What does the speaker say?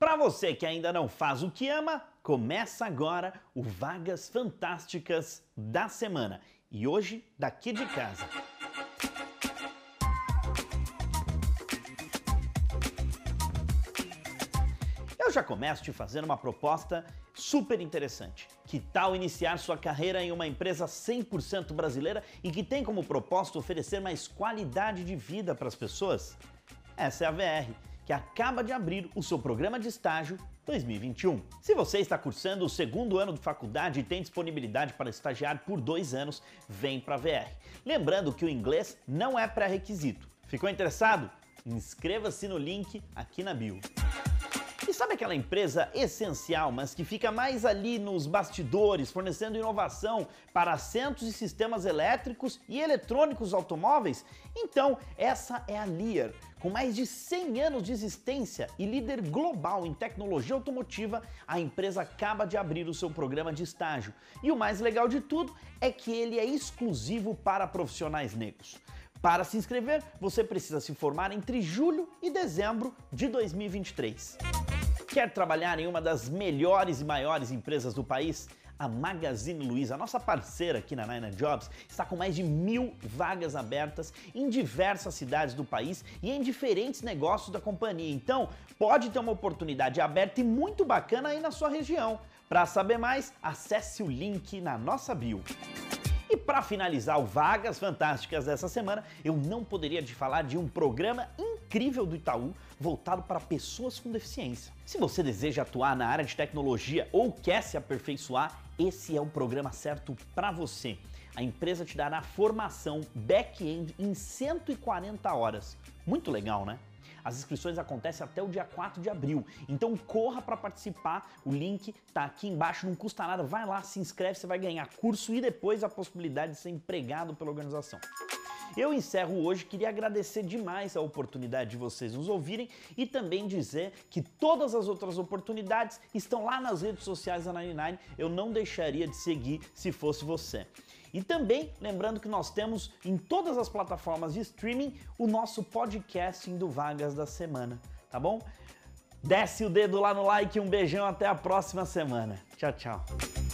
Para você que ainda não faz o que ama, começa agora o Vagas Fantásticas da semana. E hoje, daqui de casa. Eu já começo te fazendo uma proposta super interessante. Que tal iniciar sua carreira em uma empresa 100% brasileira e que tem como propósito oferecer mais qualidade de vida para as pessoas? Essa é a VR, que acaba de abrir o seu programa de estágio 2021. Se você está cursando o segundo ano de faculdade e tem disponibilidade para estagiar por dois anos, vem para a VR. Lembrando que o inglês não é pré-requisito. Ficou interessado? Inscreva-se no link aqui na bio. E sabe aquela empresa essencial, mas que fica mais ali nos bastidores, fornecendo inovação para assentos e sistemas elétricos e eletrônicos automóveis? Então, essa é a Lear. Com mais de 100 anos de existência e líder global em tecnologia automotiva, a empresa acaba de abrir o seu programa de estágio. E o mais legal de tudo é que ele é exclusivo para profissionais negros. Para se inscrever, você precisa se formar entre julho e dezembro de 2023. Quer trabalhar em uma das melhores e maiores empresas do país? A Magazine Luiza, nossa parceira aqui na Nine Jobs, está com mais de mil vagas abertas em diversas cidades do país e em diferentes negócios da companhia. Então, pode ter uma oportunidade aberta e muito bacana aí na sua região. Para saber mais, acesse o link na nossa bio. Para finalizar o Vagas Fantásticas dessa semana, eu não poderia te falar de um programa incrível do Itaú voltado para pessoas com deficiência. Se você deseja atuar na área de tecnologia ou quer se aperfeiçoar, esse é o programa certo para você. A empresa te dará formação back-end em 140 horas. Muito legal, né? As inscrições acontecem até o dia 4 de abril, então corra para participar. O link tá aqui embaixo, não custa nada. Vai lá, se inscreve, você vai ganhar curso e depois a possibilidade de ser empregado pela organização. Eu encerro hoje, queria agradecer demais a oportunidade de vocês nos ouvirem e também dizer que todas as outras oportunidades estão lá nas redes sociais da 99. Eu não deixaria de seguir se fosse você. E também lembrando que nós temos em todas as plataformas de streaming o nosso podcasting do Vagas da Semana, tá bom? Desce o dedo lá no like, um beijão, até a próxima semana. Tchau, tchau.